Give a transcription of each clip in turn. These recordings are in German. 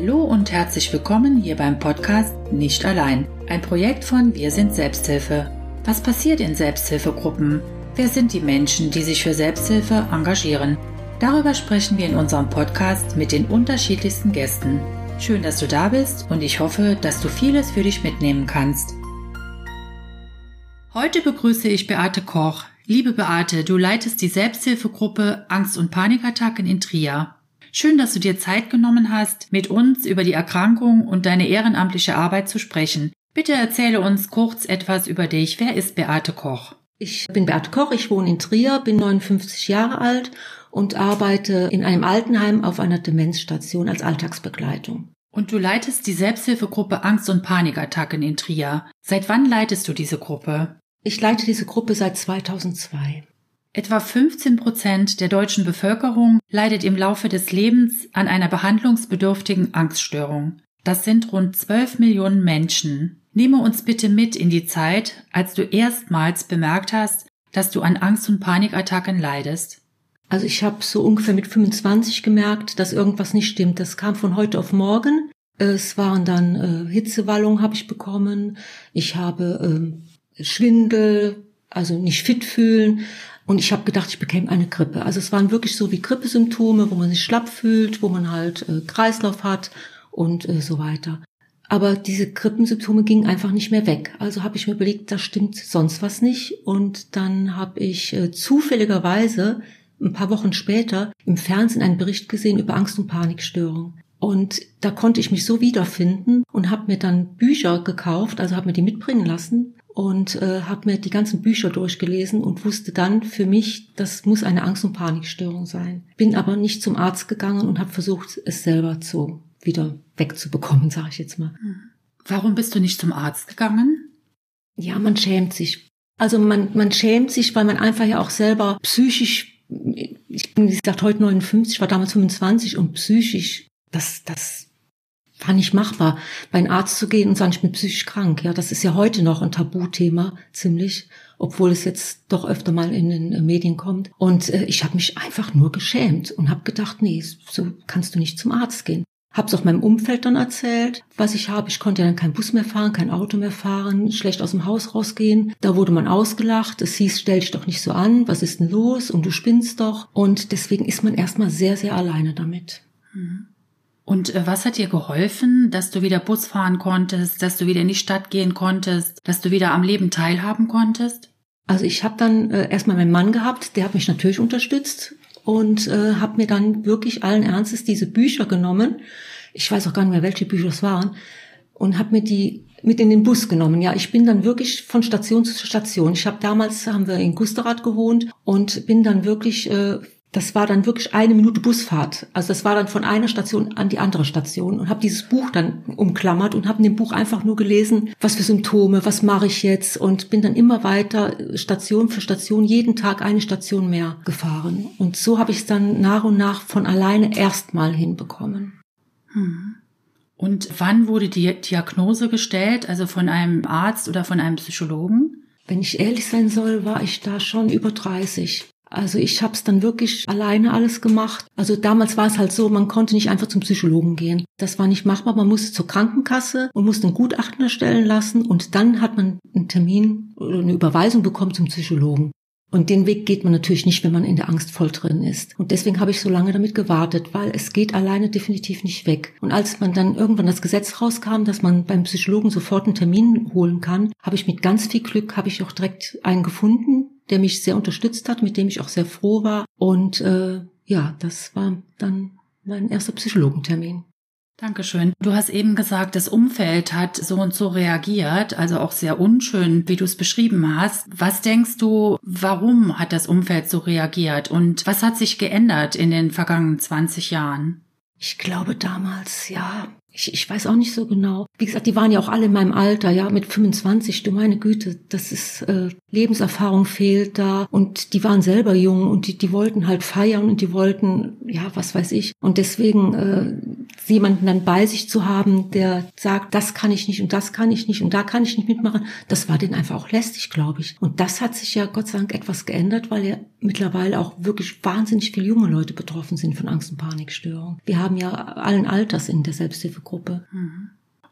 Hallo und herzlich willkommen hier beim Podcast Nicht allein, ein Projekt von Wir sind Selbsthilfe. Was passiert in Selbsthilfegruppen? Wer sind die Menschen, die sich für Selbsthilfe engagieren? Darüber sprechen wir in unserem Podcast mit den unterschiedlichsten Gästen. Schön, dass du da bist und ich hoffe, dass du vieles für dich mitnehmen kannst. Heute begrüße ich Beate Koch. Liebe Beate, du leitest die Selbsthilfegruppe Angst- und Panikattacken in Trier. Schön, dass du dir Zeit genommen hast, mit uns über die Erkrankung und deine ehrenamtliche Arbeit zu sprechen. Bitte erzähle uns kurz etwas über dich. Wer ist Beate Koch? Ich bin Beate Koch, ich wohne in Trier, bin 59 Jahre alt und arbeite in einem Altenheim auf einer Demenzstation als Alltagsbegleitung. Und du leitest die Selbsthilfegruppe Angst- und Panikattacken in Trier. Seit wann leitest du diese Gruppe? Ich leite diese Gruppe seit 2002. Etwa 15 Prozent der deutschen Bevölkerung leidet im Laufe des Lebens an einer behandlungsbedürftigen Angststörung. Das sind rund 12 Millionen Menschen. Nehme uns bitte mit in die Zeit, als du erstmals bemerkt hast, dass du an Angst- und Panikattacken leidest. Also ich habe so ungefähr mit 25 gemerkt, dass irgendwas nicht stimmt. Das kam von heute auf morgen. Es waren dann äh, Hitzewallungen habe ich bekommen. Ich habe äh, Schwindel, also nicht fit fühlen. Und ich habe gedacht, ich bekäme eine Grippe. Also es waren wirklich so wie Grippesymptome, wo man sich schlapp fühlt, wo man halt äh, Kreislauf hat und äh, so weiter. Aber diese Grippensymptome gingen einfach nicht mehr weg. Also habe ich mir überlegt, da stimmt sonst was nicht. Und dann habe ich äh, zufälligerweise ein paar Wochen später im Fernsehen einen Bericht gesehen über Angst- und Panikstörung. Und da konnte ich mich so wiederfinden und habe mir dann Bücher gekauft, also habe mir die mitbringen lassen und äh, habe mir die ganzen Bücher durchgelesen und wusste dann für mich, das muss eine Angst- und Panikstörung sein. Bin aber nicht zum Arzt gegangen und habe versucht, es selber zu wieder wegzubekommen, sage ich jetzt mal. Hm. Warum bist du nicht zum Arzt gegangen? Ja, man schämt sich. Also man, man schämt sich, weil man einfach ja auch selber psychisch, ich bin wie gesagt heute 59, war damals 25 und psychisch, das, das war nicht machbar, bei einem Arzt zu gehen und sagen, ich bin psychisch krank. Ja, das ist ja heute noch ein Tabuthema, ziemlich, obwohl es jetzt doch öfter mal in den äh, Medien kommt. Und äh, ich habe mich einfach nur geschämt und habe gedacht, nee, so kannst du nicht zum Arzt gehen. Hab's auch meinem Umfeld dann erzählt, was ich habe. Ich konnte ja dann kein Bus mehr fahren, kein Auto mehr fahren, schlecht aus dem Haus rausgehen. Da wurde man ausgelacht. Es hieß, stell dich doch nicht so an, was ist denn los? Und du spinnst doch. Und deswegen ist man erstmal sehr, sehr alleine damit. Mhm. Und äh, was hat dir geholfen, dass du wieder Bus fahren konntest, dass du wieder in die Stadt gehen konntest, dass du wieder am Leben teilhaben konntest? Also ich habe dann äh, erstmal meinen Mann gehabt, der hat mich natürlich unterstützt und äh, habe mir dann wirklich allen Ernstes diese Bücher genommen. Ich weiß auch gar nicht mehr, welche Bücher es waren und habe mir die mit in den Bus genommen. Ja, ich bin dann wirklich von Station zu Station. Ich habe damals haben wir in Gusterath gewohnt und bin dann wirklich äh, das war dann wirklich eine Minute Busfahrt. Also das war dann von einer Station an die andere Station und habe dieses Buch dann umklammert und habe in dem Buch einfach nur gelesen, was für Symptome, was mache ich jetzt und bin dann immer weiter Station für Station jeden Tag eine Station mehr gefahren und so habe ich es dann nach und nach von alleine erstmal hinbekommen. Hm. Und wann wurde die Diagnose gestellt, also von einem Arzt oder von einem Psychologen? Wenn ich ehrlich sein soll, war ich da schon über 30. Also ich habe es dann wirklich alleine alles gemacht. Also damals war es halt so, man konnte nicht einfach zum Psychologen gehen. Das war nicht machbar. Man musste zur Krankenkasse und musste ein Gutachten erstellen lassen und dann hat man einen Termin oder eine Überweisung bekommen zum Psychologen. Und den Weg geht man natürlich nicht, wenn man in der Angst voll drin ist. Und deswegen habe ich so lange damit gewartet, weil es geht alleine definitiv nicht weg. Und als man dann irgendwann das Gesetz rauskam, dass man beim Psychologen sofort einen Termin holen kann, habe ich mit ganz viel Glück, habe ich auch direkt einen gefunden, der mich sehr unterstützt hat, mit dem ich auch sehr froh war. Und äh, ja, das war dann mein erster Psychologentermin. Dankeschön. Du hast eben gesagt, das Umfeld hat so und so reagiert, also auch sehr unschön, wie du es beschrieben hast. Was denkst du, warum hat das Umfeld so reagiert und was hat sich geändert in den vergangenen 20 Jahren? Ich glaube damals, ja, ich, ich weiß auch nicht so genau. Wie gesagt, die waren ja auch alle in meinem Alter, ja, mit 25. Du meine Güte, das ist äh, Lebenserfahrung fehlt da und die waren selber jung und die, die wollten halt feiern und die wollten, ja, was weiß ich. Und deswegen äh, jemanden dann bei sich zu haben, der sagt, das kann ich nicht und das kann ich nicht und da kann ich nicht mitmachen, das war denen einfach auch lästig, glaube ich. Und das hat sich ja Gott sei Dank etwas geändert, weil ja mittlerweile auch wirklich wahnsinnig viele junge Leute betroffen sind von Angst- und Panikstörungen. Wir haben ja allen Alters in der Selbsthilfegruppe.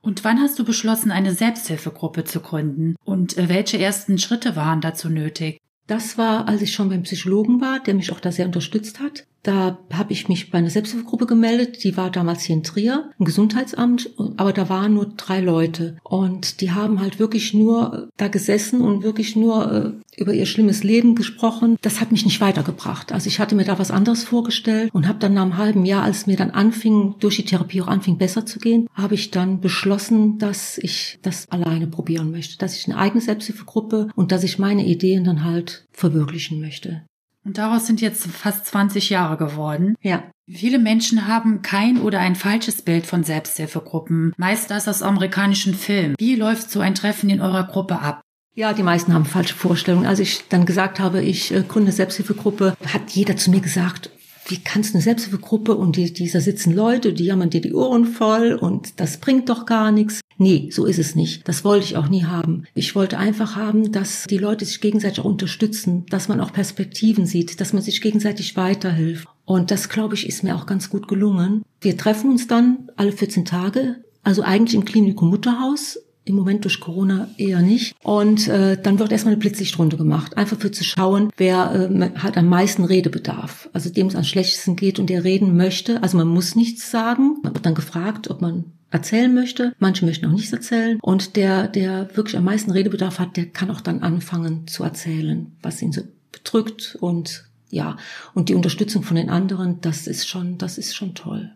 Und wann hast du beschlossen, eine Selbsthilfegruppe zu gründen? Und äh, welche ersten Schritte waren dazu nötig? Das war, als ich schon beim Psychologen war, der mich auch da sehr unterstützt hat. Da habe ich mich bei einer Selbsthilfegruppe gemeldet. Die war damals hier in Trier, ein Gesundheitsamt, aber da waren nur drei Leute. Und die haben halt wirklich nur da gesessen und wirklich nur äh, über ihr schlimmes Leben gesprochen. Das hat mich nicht weitergebracht. Also ich hatte mir da was anderes vorgestellt und habe dann nach einem halben Jahr, als mir dann anfing, durch die Therapie auch anfing, besser zu gehen, habe ich dann beschlossen, dass ich das alleine probieren möchte. Dass ich eine eigene Selbsthilfegruppe und dass ich meine Ideen dann halt verwirklichen möchte. Und daraus sind jetzt fast 20 Jahre geworden. Ja. Viele Menschen haben kein oder ein falsches Bild von Selbsthilfegruppen, meist das aus amerikanischen Filmen. Wie läuft so ein Treffen in eurer Gruppe ab? Ja, die meisten haben falsche Vorstellungen. Als ich dann gesagt habe, ich äh, gründe Selbsthilfegruppe, hat jeder zu mir gesagt, wie kannst du eine Selbsthilfegruppe und die, dieser sitzen Leute, die jammern dir die Ohren voll und das bringt doch gar nichts. Nee, so ist es nicht. Das wollte ich auch nie haben. Ich wollte einfach haben, dass die Leute sich gegenseitig auch unterstützen, dass man auch Perspektiven sieht, dass man sich gegenseitig weiterhilft. Und das, glaube ich, ist mir auch ganz gut gelungen. Wir treffen uns dann alle 14 Tage, also eigentlich im Klinikum Mutterhaus im Moment durch Corona eher nicht. Und äh, dann wird erstmal eine Blitzlichtrunde gemacht, einfach für zu schauen, wer äh, hat am meisten Redebedarf. Also dem es am schlechtesten geht und der reden möchte. Also man muss nichts sagen. Man wird dann gefragt, ob man erzählen möchte. Manche möchten auch nichts erzählen. Und der, der wirklich am meisten Redebedarf hat, der kann auch dann anfangen zu erzählen, was ihn so bedrückt und ja, und die Unterstützung von den anderen, das ist schon, das ist schon toll.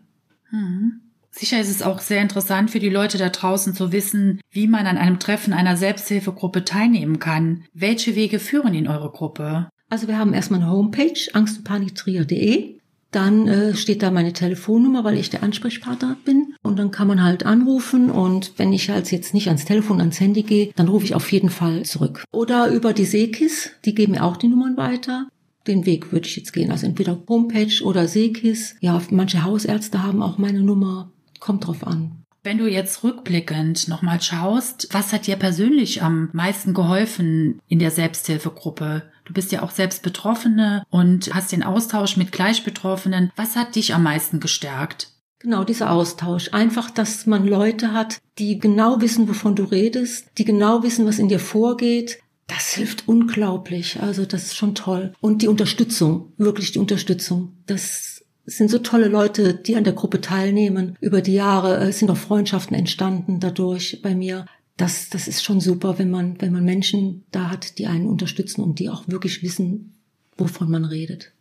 Mhm. Sicher ist es auch sehr interessant für die Leute da draußen zu wissen, wie man an einem Treffen einer Selbsthilfegruppe teilnehmen kann. Welche Wege führen in eure Gruppe? Also wir haben erstmal eine Homepage, angstundpaniktrier.de. Dann äh, steht da meine Telefonnummer, weil ich der Ansprechpartner bin. Und dann kann man halt anrufen. Und wenn ich halt jetzt nicht ans Telefon, ans Handy gehe, dann rufe ich auf jeden Fall zurück. Oder über die Seekis, die geben mir auch die Nummern weiter. Den Weg würde ich jetzt gehen. Also entweder Homepage oder Seekis. Ja, manche Hausärzte haben auch meine Nummer. Kommt drauf an. Wenn du jetzt rückblickend nochmal schaust, was hat dir persönlich am meisten geholfen in der Selbsthilfegruppe? Du bist ja auch selbst Betroffene und hast den Austausch mit Gleichbetroffenen. Was hat dich am meisten gestärkt? Genau, dieser Austausch. Einfach, dass man Leute hat, die genau wissen, wovon du redest, die genau wissen, was in dir vorgeht. Das hilft unglaublich. Also, das ist schon toll. Und die Unterstützung, wirklich die Unterstützung. Das es sind so tolle Leute, die an der Gruppe teilnehmen. Über die Jahre äh, sind auch Freundschaften entstanden dadurch bei mir. Das, das ist schon super, wenn man, wenn man Menschen da hat, die einen unterstützen und die auch wirklich wissen, wovon man redet.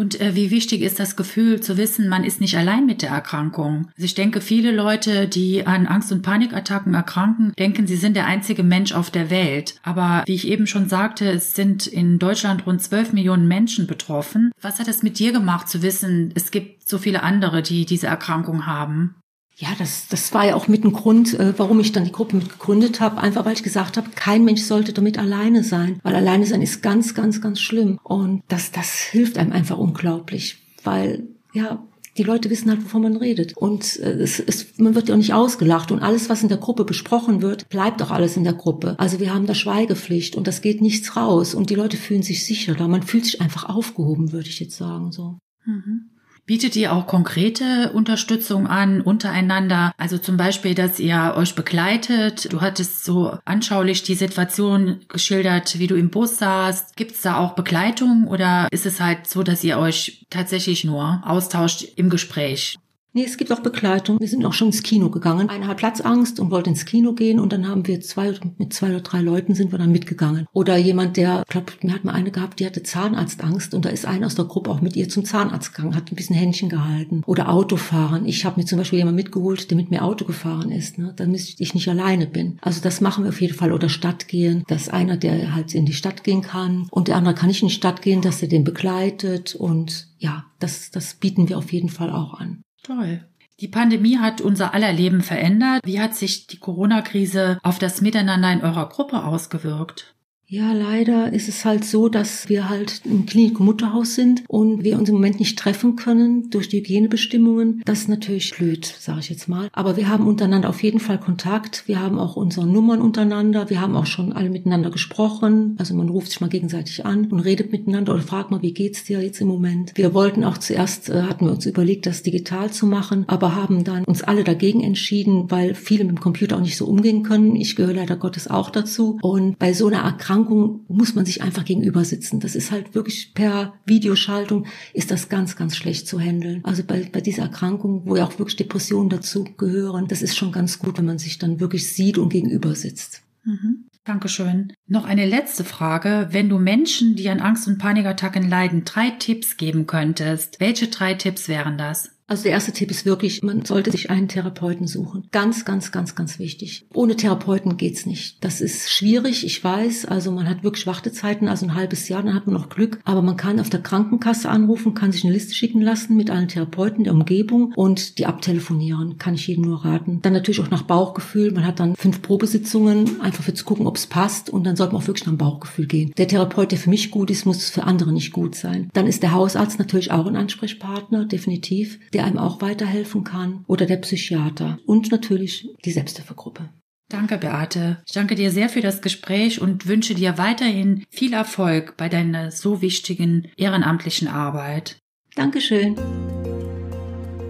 Und äh, wie wichtig ist das Gefühl zu wissen, man ist nicht allein mit der Erkrankung? Also ich denke, viele Leute, die an Angst- und Panikattacken erkranken, denken, sie sind der einzige Mensch auf der Welt. Aber wie ich eben schon sagte, es sind in Deutschland rund 12 Millionen Menschen betroffen. Was hat es mit dir gemacht zu wissen, es gibt so viele andere, die diese Erkrankung haben? Ja, das, das war ja auch mit ein Grund, äh, warum ich dann die Gruppe mit gegründet habe. Einfach weil ich gesagt habe, kein Mensch sollte damit alleine sein. Weil alleine sein ist ganz, ganz, ganz schlimm. Und das, das hilft einem einfach unglaublich. Weil, ja, die Leute wissen halt, wovon man redet. Und äh, es, es, man wird ja auch nicht ausgelacht. Und alles, was in der Gruppe besprochen wird, bleibt auch alles in der Gruppe. Also wir haben da Schweigepflicht und das geht nichts raus. Und die Leute fühlen sich sicher da. Man fühlt sich einfach aufgehoben, würde ich jetzt sagen. so. Mhm. Bietet ihr auch konkrete Unterstützung an untereinander? Also zum Beispiel, dass ihr euch begleitet. Du hattest so anschaulich die Situation geschildert, wie du im Bus saßt. Gibt es da auch Begleitung oder ist es halt so, dass ihr euch tatsächlich nur austauscht im Gespräch? Nee, es gibt auch Begleitung. Wir sind auch schon ins Kino gegangen. Einer hat Platzangst und wollte ins Kino gehen und dann haben wir zwei, mit zwei oder drei Leuten sind wir dann mitgegangen. Oder jemand, der, ich glaube, mir hat mal eine gehabt, die hatte Zahnarztangst und da ist einer aus der Gruppe auch mit ihr zum Zahnarzt gegangen, hat ein bisschen Händchen gehalten. Oder Autofahren. Ich habe mir zum Beispiel jemand mitgeholt, der mit mir Auto gefahren ist, ne, damit ich nicht alleine bin. Also das machen wir auf jeden Fall. Oder Stadt gehen, dass einer, der halt in die Stadt gehen kann und der andere kann nicht in die Stadt gehen, dass er den begleitet und ja, das, das bieten wir auf jeden Fall auch an. Toll. Die Pandemie hat unser aller Leben verändert. Wie hat sich die Corona-Krise auf das Miteinander in eurer Gruppe ausgewirkt? Ja, leider ist es halt so, dass wir halt im Klinik- und Mutterhaus sind und wir uns im Moment nicht treffen können durch die Hygienebestimmungen. Das ist natürlich blöd, sage ich jetzt mal. Aber wir haben untereinander auf jeden Fall Kontakt. Wir haben auch unsere Nummern untereinander. Wir haben auch schon alle miteinander gesprochen. Also man ruft sich mal gegenseitig an und redet miteinander oder fragt mal, wie geht's dir jetzt im Moment? Wir wollten auch zuerst, äh, hatten wir uns überlegt, das digital zu machen, aber haben dann uns alle dagegen entschieden, weil viele mit dem Computer auch nicht so umgehen können. Ich gehöre leider Gottes auch dazu. Und bei so einer Erkrankung Erkrankung muss man sich einfach gegenüber sitzen. Das ist halt wirklich per Videoschaltung ist das ganz, ganz schlecht zu handeln. Also bei, bei dieser Erkrankung, wo ja auch wirklich Depressionen dazu gehören, das ist schon ganz gut, wenn man sich dann wirklich sieht und gegenüber sitzt. Mhm. Dankeschön. Noch eine letzte Frage. Wenn du Menschen, die an Angst- und Panikattacken leiden, drei Tipps geben könntest, welche drei Tipps wären das? Also der erste Tipp ist wirklich, man sollte sich einen Therapeuten suchen. Ganz, ganz, ganz, ganz wichtig. Ohne Therapeuten geht's nicht. Das ist schwierig, ich weiß. Also man hat wirklich Wartezeiten, also ein halbes Jahr, dann hat man noch Glück. Aber man kann auf der Krankenkasse anrufen, kann sich eine Liste schicken lassen mit allen Therapeuten der Umgebung und die abtelefonieren. Kann ich jedem nur raten. Dann natürlich auch nach Bauchgefühl. Man hat dann fünf Probesitzungen, einfach für zu gucken, ob es passt. Und dann sollte man auch wirklich nach dem Bauchgefühl gehen. Der Therapeut, der für mich gut ist, muss für andere nicht gut sein. Dann ist der Hausarzt natürlich auch ein Ansprechpartner, definitiv. Der der einem auch weiterhelfen kann, oder der Psychiater und natürlich die Selbsthilfegruppe. Danke, Beate. Ich danke dir sehr für das Gespräch und wünsche dir weiterhin viel Erfolg bei deiner so wichtigen ehrenamtlichen Arbeit. Dankeschön.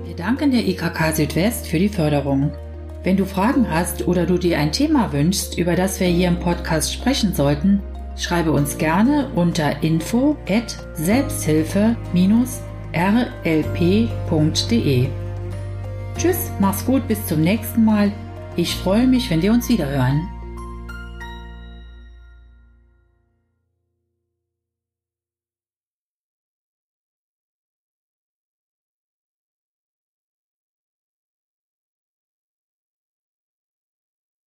Wir danken der IKK Südwest für die Förderung. Wenn du Fragen hast oder du dir ein Thema wünschst, über das wir hier im Podcast sprechen sollten, schreibe uns gerne unter info at selbsthilfe- rlp.de. Tschüss, mach's gut, bis zum nächsten Mal. Ich freue mich, wenn wir uns wiederhören.